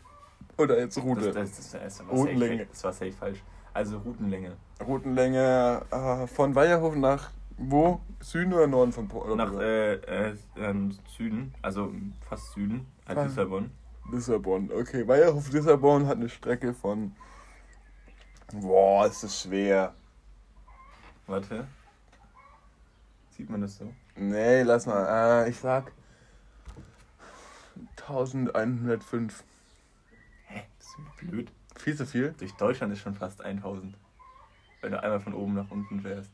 Oder jetzt Route. Das, das, das, das, war Routenlänge. safe, das war safe falsch. Also Routenlänge. Routenlänge äh, von Weierhofen nach wo? Süden oder Norden von Portugal? Nach äh, äh, ähm, Süden, also fast Süden, halt Ah. Lissabon. Lissabon. Okay, Weierhof Lissabon hat eine Strecke von. Boah, ist das schwer. Warte. Sieht man das so? Nee, lass mal. Äh, ich sag 1105. Hä? Das ist blöd. Viel zu viel? Durch Deutschland ist schon fast 1000. Wenn du einmal von oben nach unten fährst.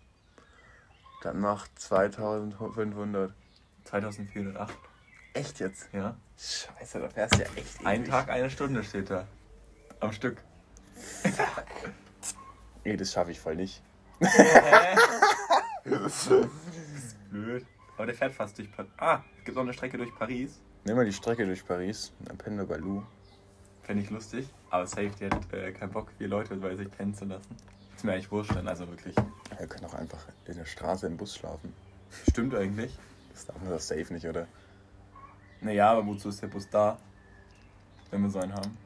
Dann macht 2500. 2408. Echt jetzt? Ja. Scheiße, da fährst du ja echt Ein. Tag, eine Stunde steht da. Am Stück. Nee, das schaffe ich voll nicht. Blöd. Aber der fährt fast durch Paris. Ah, es gibt auch eine Strecke durch Paris. Nimm mal die Strecke durch Paris. Dann pennen wir bei Lou. Fände ich lustig. Aber safe, die hat äh, keinen Bock, vier Leute bei sich pennen zu lassen. Ist mir eigentlich wurscht dann, also wirklich. Wir können auch einfach in der Straße im Bus schlafen. Stimmt eigentlich. Das darf man doch safe nicht, oder? Naja, aber wozu ist der Bus da? Wenn wir so einen haben.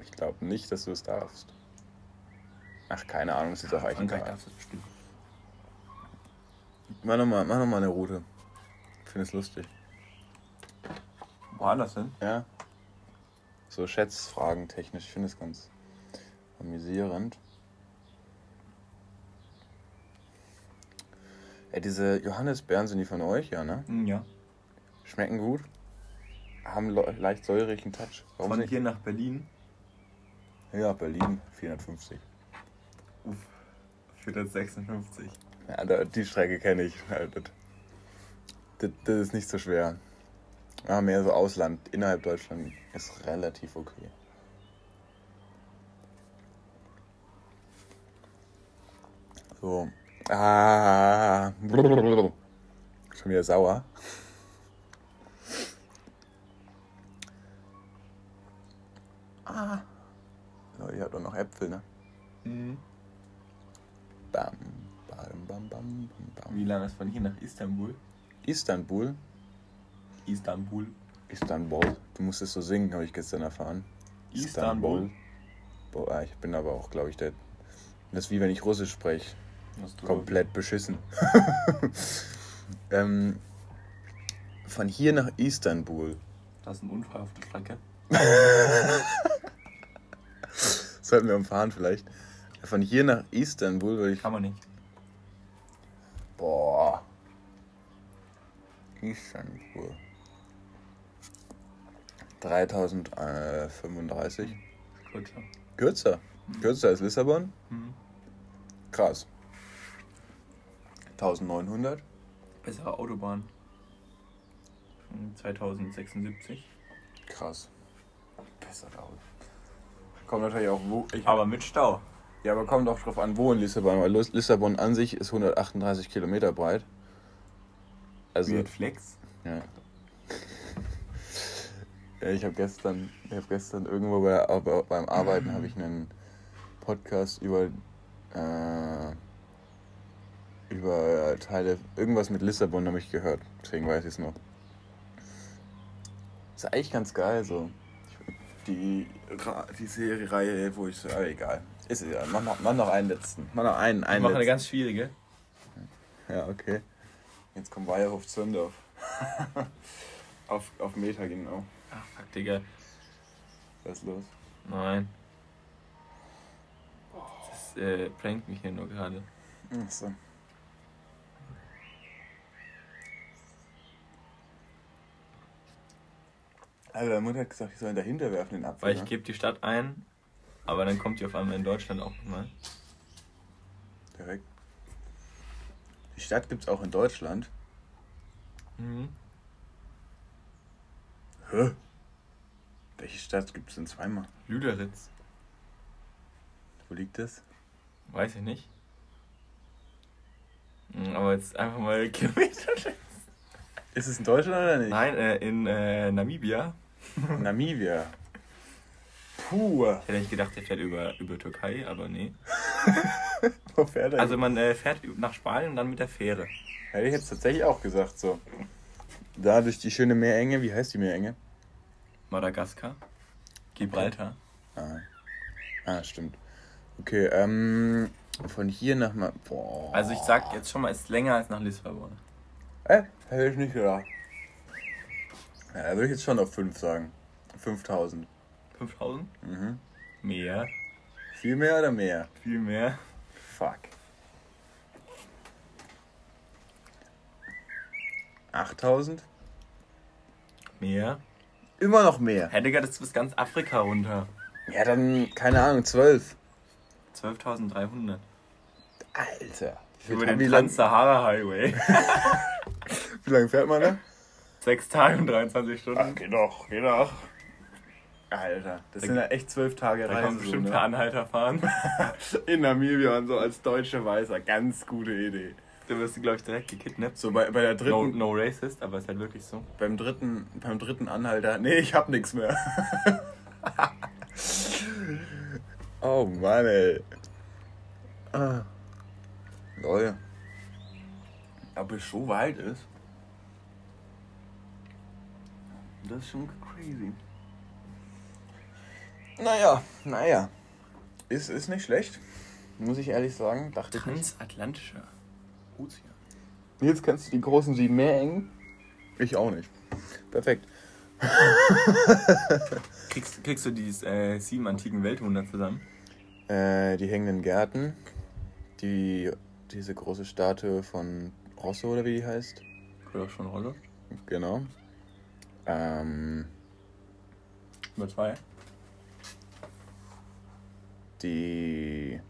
Ich glaube nicht, dass du es darfst. Ach, keine Ahnung, es ist auch eigentlich egal. Mach nochmal mach noch mal eine Route. Ich finde es lustig. Woanders hin? Ja. So Schätzfragen technisch. Ich finde es ganz amüsierend. Ey, diese Johannisbeeren sind die von euch, ja, ne? Hm, Ja. Schmecken gut. Haben le leicht säurigen Touch. Warum Von nicht? hier nach Berlin. Ja, Berlin 450. Uff. 456. Ja, da, die Strecke kenne ich. Das, das, ist nicht so schwer. Ja, mehr so Ausland. Innerhalb Deutschland ist relativ okay. So. Ah. Schon wieder sauer. Ah. Leute, ihr habt doch noch Äpfel, ne? Mhm. Bam, bam, bam, bam, bam. Wie lange ist von hier nach Istanbul? Istanbul. Istanbul. Istanbul. Du musst es so singen, habe ich gestern erfahren. Istanbul. Boah, ah, ich bin aber auch, glaube ich, der. Das ist wie wenn ich Russisch spreche. Komplett beschissen. ähm, von hier nach Istanbul. Das ist ein Unfall auf der Strecke. Sollten wir umfahren vielleicht. Von hier nach Istanbul würde ich. Kann man nicht. Boah. Istanbul. 3035. Kürzer. Kürzer. Kürzer als Lissabon? Mhm. Krass. 1900. Bessere Autobahn. Von 2076. Krass. Besser Auto. Kommt natürlich auch wo. Aber mit Stau. Ja, aber kommt auch drauf an, wo in Lissabon. Weil Lis- Lissabon an sich ist 138 Kilometer breit. Also, Weird Flex. ja. ja ich habe gestern, ich habe gestern irgendwo bei, beim Arbeiten habe ich einen Podcast über äh, über Teile irgendwas mit Lissabon habe ich gehört. Deswegen weiß ich es noch. Ist eigentlich ganz geil so. Die, die Serie-Reihe, wo ich so, aber egal. Ist egal. Mach noch, mach noch einen letzten. Mach noch einen, Ich einen mache eine ganz schwierige. Ja, okay. Jetzt kommt Weierhof Zündorf. auf, auf Meter genau. Ach, fuck, Digga. Was ist los? Nein. Das äh, prankt mich hier nur gerade. Achso. Also, meine Mutter hat gesagt, ich soll ihn dahinter werfen, den Apfel. Weil ich ne? gebe die Stadt ein, aber dann kommt die auf einmal in Deutschland auch nochmal. Direkt. Die Stadt gibt es auch in Deutschland. Mhm. Hä? Welche Stadt gibt es denn zweimal? Lüderitz. Wo liegt das? Weiß ich nicht. Mhm, Aber jetzt einfach mal Kilometer. Ist es in Deutschland oder nicht? Nein, äh, in äh, Namibia. Namibia. Puh. Ich hätte nicht gedacht, der fährt über, über Türkei, aber nee. Wo fährt er? Also man äh, fährt nach Spanien und dann mit der Fähre. Hätte ich jetzt tatsächlich auch gesagt so. Da durch die schöne Meerenge, wie heißt die Meerenge? Madagaskar. Gibraltar. Ah, ah stimmt. Okay, ähm, von hier nach mal. Boah. Also ich sag jetzt schon mal, ist länger als nach Lissabon. Äh, hätte ich nicht gedacht. Ja, da würde ich jetzt schon auf 5 sagen. 5000. 5000? Mhm. Mehr. Viel mehr oder mehr? Viel mehr. Fuck. 8000? Mehr. Immer noch mehr. Hey Digga, das ist bis ganz Afrika runter. Ja, dann, keine Ahnung, 12. 12.300. Alter. Wie, Über den Trans-Sahara-Highway. wie lange fährt man da? Sechs Tage und 23 Stunden. geht doch, geht doch. Alter, das Da sind ja echt zwölf Tage Da Reise. kann man bestimmt so, per ne? Anhalter fahren. In Namibia und so als deutsche Weißer. Ganz gute Idee. Du wirst, glaube ich, direkt gekidnappt. So bei, bei der No, dritten, no racist, aber ist halt wirklich so. beim dritten, beim dritten Anhalter. Nee, ich hab nix mehr. oh Mann, ey. Ah. Lol. Ob es so weit ist? Das ist schon crazy. Naja, naja. Ist, ist nicht schlecht. Muss ich ehrlich sagen. Dachte ich nicht. Transatlantischer Ozean. Jetzt kennst du die großen sieben Meerengen. Ich auch nicht. Perfekt. Kriegst, kriegst du die äh, sieben antiken Weltwunder zusammen? Äh, die hängenden Gärten. Die, diese große Statue von Rosso oder wie die heißt. Oder schon Rolle? Genau. Ähm, Nummer zwei. Die.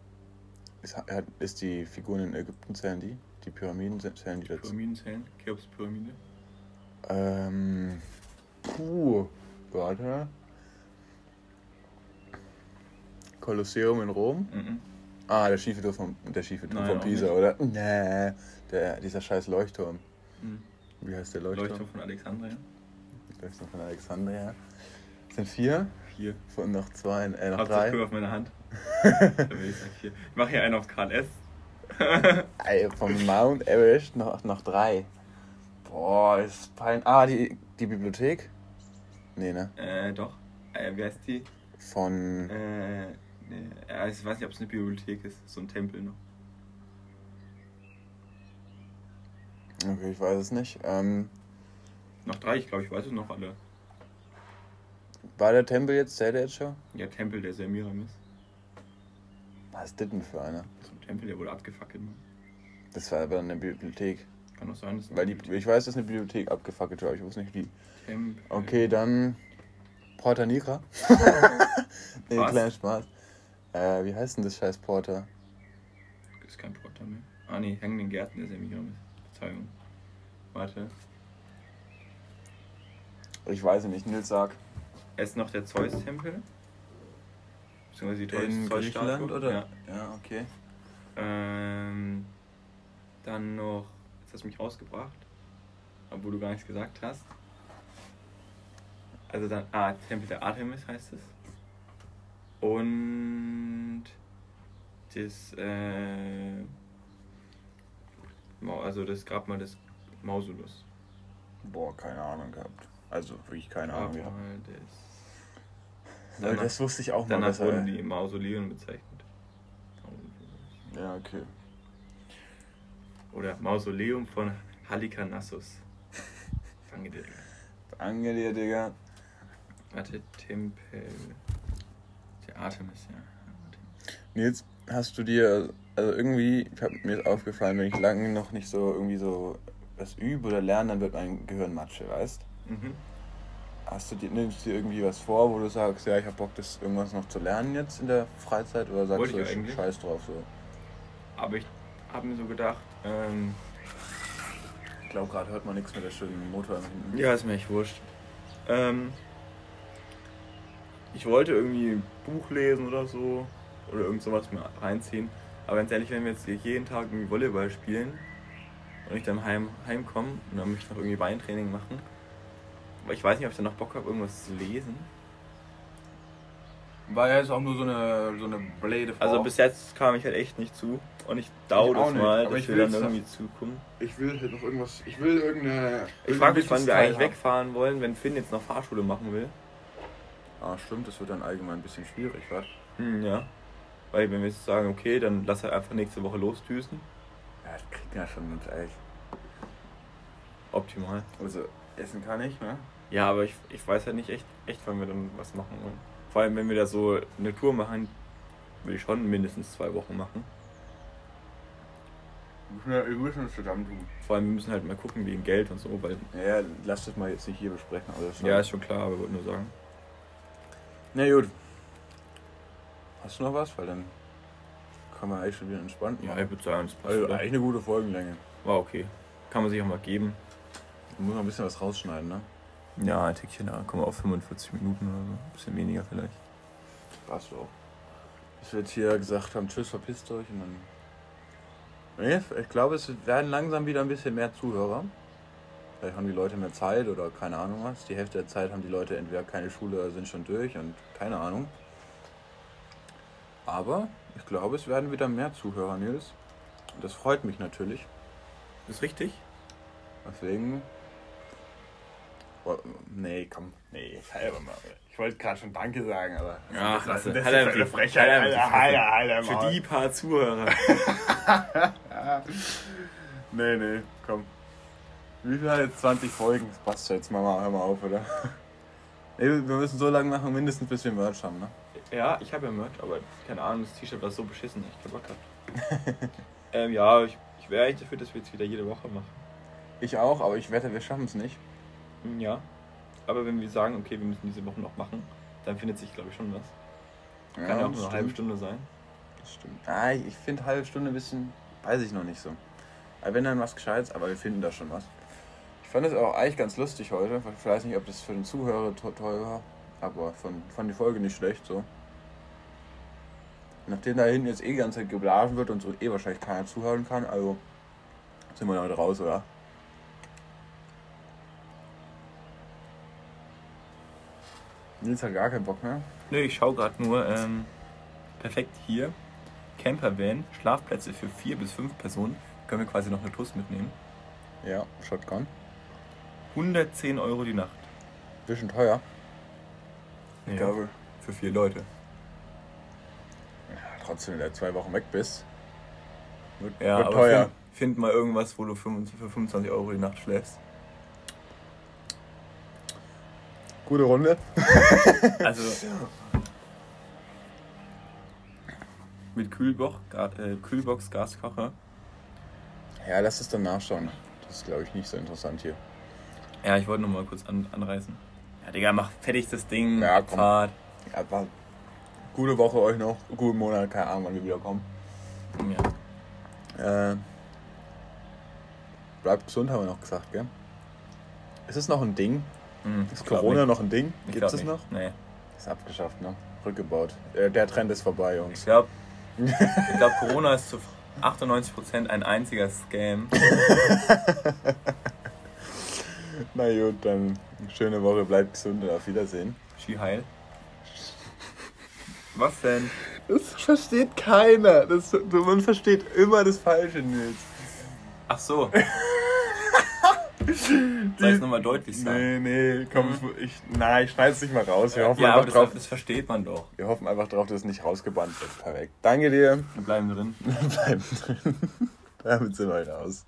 Ist, ist die Figuren in Ägypten zählen die? Die Pyramiden zählen die dazu? Pyramidenzellen. Cheops-Pyramide. Ähm. Puh. Warte. Kolosseum in Rom. Mhm. Ah, der schiefe Turm von, der schiefe Turm von Pisa, oder? Nee, der, dieser scheiß Leuchtturm. Mhm. Wie heißt der Leuchtturm? Leuchtturm von Alexandria. Leuchtturm von Alexandria. Sind vier. Vier. Von noch zwei, äh, noch Hauptsache drei. auf meine Hand. Ich mache hier einen auf Karl S. Ey, vom Mount Everest noch, noch drei. Boah, ist peinlich. Ah, die, die Bibliothek? Nee, ne? Äh, doch. Äh, wie heißt die? Von. Äh, nee, ich weiß nicht, ob es eine Bibliothek ist. So ein Tempel noch. Okay, ich weiß es nicht. Ähm, Noch drei, ich glaube, ich weiß es noch alle. war der Tempel jetzt, zählt er jetzt schon? Ja, Tempel der Semiramis. Was ist das denn für einer? So ein Tempel, der wurde abgefackelt. Mann. Das war aber eine Bibliothek. Kann doch sein, dass Weil die, ich weiß, dass eine Bibliothek abgefackelt war, aber ich wusste nicht wie. Tempel. Okay, dann Porta Nigra. nee, Was? kleiner Spaß. Äh, wie heißt denn das scheiß Porter? Ist kein Porter mehr. Ah nee, hängenden Gärten ist er mich noch mit. Verzeihung. Warte. Ich weiß nicht, Nils sag. Ist noch der Zeus-Tempel. Beziehungsweise die In Griechenland oder? Ja, ja okay. Ähm, dann noch, jetzt hast du mich rausgebracht, obwohl du gar nichts gesagt hast. Also dann, ah, Tempel der Artemis heißt es. Und das, äh, also das Grabmal des Mausolus. Boah, keine Ahnung gehabt. Also wirklich keine Ahnung gehabt. Weil das wusste ich auch mal. Danach wurden die Mausoleen bezeichnet. Ja, okay. Oder Mausoleum von Halikarnassus. Danke dir, Digga. Danke dir, Digga. Warte, Tempel. Der Artemis, ja. Nils, hast du dir, also irgendwie, ich hab, mir ist aufgefallen, wenn ich lange noch nicht so irgendwie so was übe oder lerne, dann wird mein Gehirn Matsche, weißt? Mhm. Hast du dir, nimmst du dir irgendwie was vor, wo du sagst, ja, ich hab Bock, das irgendwas noch zu lernen jetzt in der Freizeit oder sagst Wollte du, ich, ich scheiß drauf so? Aber ich habe mir so gedacht, ähm, ich glaube, gerade hört man nichts mit der schönen Motor hinten. Ja, ist mir echt wurscht. Ähm, ich wollte irgendwie ein Buch lesen oder so. Oder irgend sowas mir reinziehen. Aber ganz ehrlich, wenn wir jetzt jeden Tag irgendwie Volleyball spielen und ich dann heim, heimkomme und dann möchte ich noch irgendwie Beintraining machen. Aber ich weiß nicht, ob ich dann noch Bock habe, irgendwas zu lesen. War ja jetzt auch nur so eine, so eine Blade vor. Also bis jetzt kam ich halt echt nicht zu. Und ich dauere das mal, dass wir dann irgendwie zukommen. Ich will halt noch irgendwas. Ich will irgendeine. Ich frage mich, wann wir eigentlich haben. wegfahren wollen, wenn Finn jetzt noch Fahrschule machen will. Ah, stimmt, das wird dann allgemein ein bisschen schwierig, was? Hm, ja. Weil wenn wir jetzt sagen, okay, dann lass er einfach nächste Woche losdüsen. Ja, das kriegt ja schon ganz ehrlich. Optimal. Also, essen kann ich, ne? Ja, aber ich, ich weiß halt nicht echt, echt, wann wir dann was machen wollen. Vor allem, wenn wir da so eine Tour machen, will ich schon mindestens zwei Wochen machen. Ja, wir müssen uns zusammen tun. Vor allem, wir müssen halt mal gucken wegen Geld und so, weil. Ja, lass das mal jetzt nicht hier besprechen. Also ja, ist schon klar, aber ich wollte nur sagen. Na gut. Hast du noch was? Weil dann kann man eigentlich schon wieder entspannt machen. Ja, ich würde sagen, das passt. Also eigentlich eine gute Folgenlänge. War okay. Kann man sich auch mal geben. Da muss man ein bisschen was rausschneiden, ne? Ja, ein Tickchen, da kommen wir auf 45 Minuten oder so. Ein bisschen weniger vielleicht. Passt auch. Dass wir jetzt hier gesagt haben, tschüss, verpisst euch und dann. Nee, ich glaube, es werden langsam wieder ein bisschen mehr Zuhörer. Vielleicht haben die Leute mehr Zeit oder keine Ahnung was. Die Hälfte der Zeit haben die Leute entweder keine Schule oder sind schon durch und keine Ahnung. Aber ich glaube, es werden wieder mehr Zuhörer, Nils. Und das freut mich natürlich. Ist richtig. Deswegen. Oh, nee, komm. Nee. Ich wollte gerade schon Danke sagen, aber. Ja, das, das, das ist eine Frechheit. Alter, Alter, Alter, Für die paar Zuhörer. nee, nee, komm. Wie viel hat jetzt 20 Folgen? Das passt jetzt mal, hör mal auf, oder? Nee, wir müssen so lange machen, mindestens bis wir Merch haben, ne? Ja, ich habe ja Merch, aber keine Ahnung, das T-Shirt war so beschissen, ich Bock gehabt. ähm, ja, ich, ich wäre eigentlich dafür, dass wir jetzt wieder jede Woche machen. Ich auch, aber ich wette, wir schaffen es nicht. Ja. Aber wenn wir sagen, okay, wir müssen diese Woche noch machen, dann findet sich, glaube ich, schon was. Ja, Kann ja auch nur eine halbe Stunde sein. Das stimmt. Ah, ich finde halbe Stunde ein bisschen, weiß ich noch nicht so. Aber wenn dann was Gescheites, aber wir finden da schon was fand es auch eigentlich ganz lustig heute. Ich weiß nicht, ob das für den Zuhörer toll war, aber von, fand die Folge nicht schlecht so. Nachdem da hinten jetzt eh die ganze Zeit geblasen wird und so eh wahrscheinlich keiner zuhören kann, also sind wir damit raus, oder? Nils hat gar keinen Bock mehr. Nö, ich schau gerade nur. Ähm, perfekt hier. Campervan, Schlafplätze für vier bis fünf Personen. Können wir quasi noch eine TUS mitnehmen. Ja, Shotgun. 110 Euro die Nacht. Bisschen teuer. Ich ja, glaube. Für vier Leute. Ja, trotzdem, wenn du zwei Wochen weg bist. Wird, ja, wird teuer. Find, find, mal irgendwas, wo du für 25 Euro die Nacht schläfst. Gute Runde. also. Mit Kühlbox, äh, Kühlbox, Gaskocher. Ja, lass es dann nachschauen. Das ist, glaube ich, nicht so interessant hier. Ja, ich wollte noch mal kurz an, anreißen. Ja, Digga, mach fertig das Ding. Ja, komm. Fahrt. Ja, war gute Woche euch noch, guten Monat, keine Ahnung, wann wir wiederkommen. Ja. Äh, bleibt gesund, haben wir noch gesagt, gell? Ist es noch ein Ding? Hm, Ist ich Corona nicht. noch ein Ding? Ich Gibt es noch? Nee. Ist abgeschafft, ne? Rückgebaut. Äh, der Trend ist vorbei, Ich Jungs. glaube, ich glaub, Corona ist zu 98% ein einziger Scam. Na gut, dann schöne Woche, bleibt gesund und auf Wiedersehen. Ski heil. Was denn? Das versteht keiner. Das, man versteht immer das Falsche, Nils. Ach so. Soll ich es nochmal deutlich sagen? Nee, nee, komm, ich, ich, nein, ich schneide es nicht mal raus. Wir hoffen, Ja, einfach das, drauf, das versteht man doch. wir hoffen einfach drauf, dass es nicht rausgebannt wird. Perfekt. Danke dir. Wir bleiben drin. Bleiben drin. Damit sind wir raus.